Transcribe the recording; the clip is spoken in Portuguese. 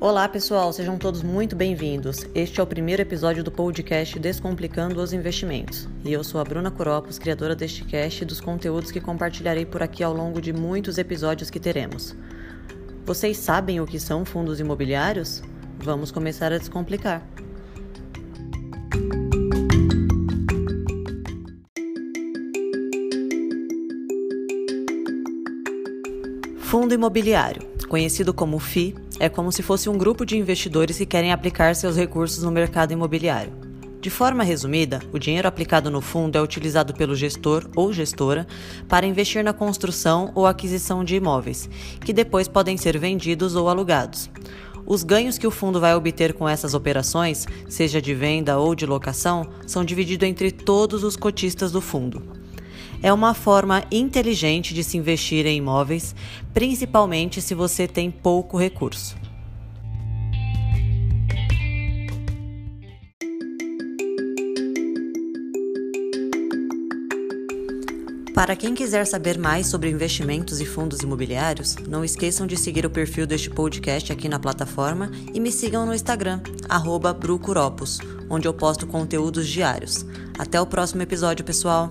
Olá, pessoal, sejam todos muito bem-vindos. Este é o primeiro episódio do podcast Descomplicando os Investimentos. E eu sou a Bruna Coropos, criadora deste cast e dos conteúdos que compartilharei por aqui ao longo de muitos episódios que teremos. Vocês sabem o que são fundos imobiliários? Vamos começar a descomplicar. Fundo imobiliário, conhecido como FI, é como se fosse um grupo de investidores que querem aplicar seus recursos no mercado imobiliário. De forma resumida, o dinheiro aplicado no fundo é utilizado pelo gestor ou gestora para investir na construção ou aquisição de imóveis, que depois podem ser vendidos ou alugados. Os ganhos que o fundo vai obter com essas operações, seja de venda ou de locação, são divididos entre todos os cotistas do fundo é uma forma inteligente de se investir em imóveis, principalmente se você tem pouco recurso. Para quem quiser saber mais sobre investimentos e fundos imobiliários, não esqueçam de seguir o perfil deste podcast aqui na plataforma e me sigam no Instagram, brucuropos, onde eu posto conteúdos diários. Até o próximo episódio, pessoal!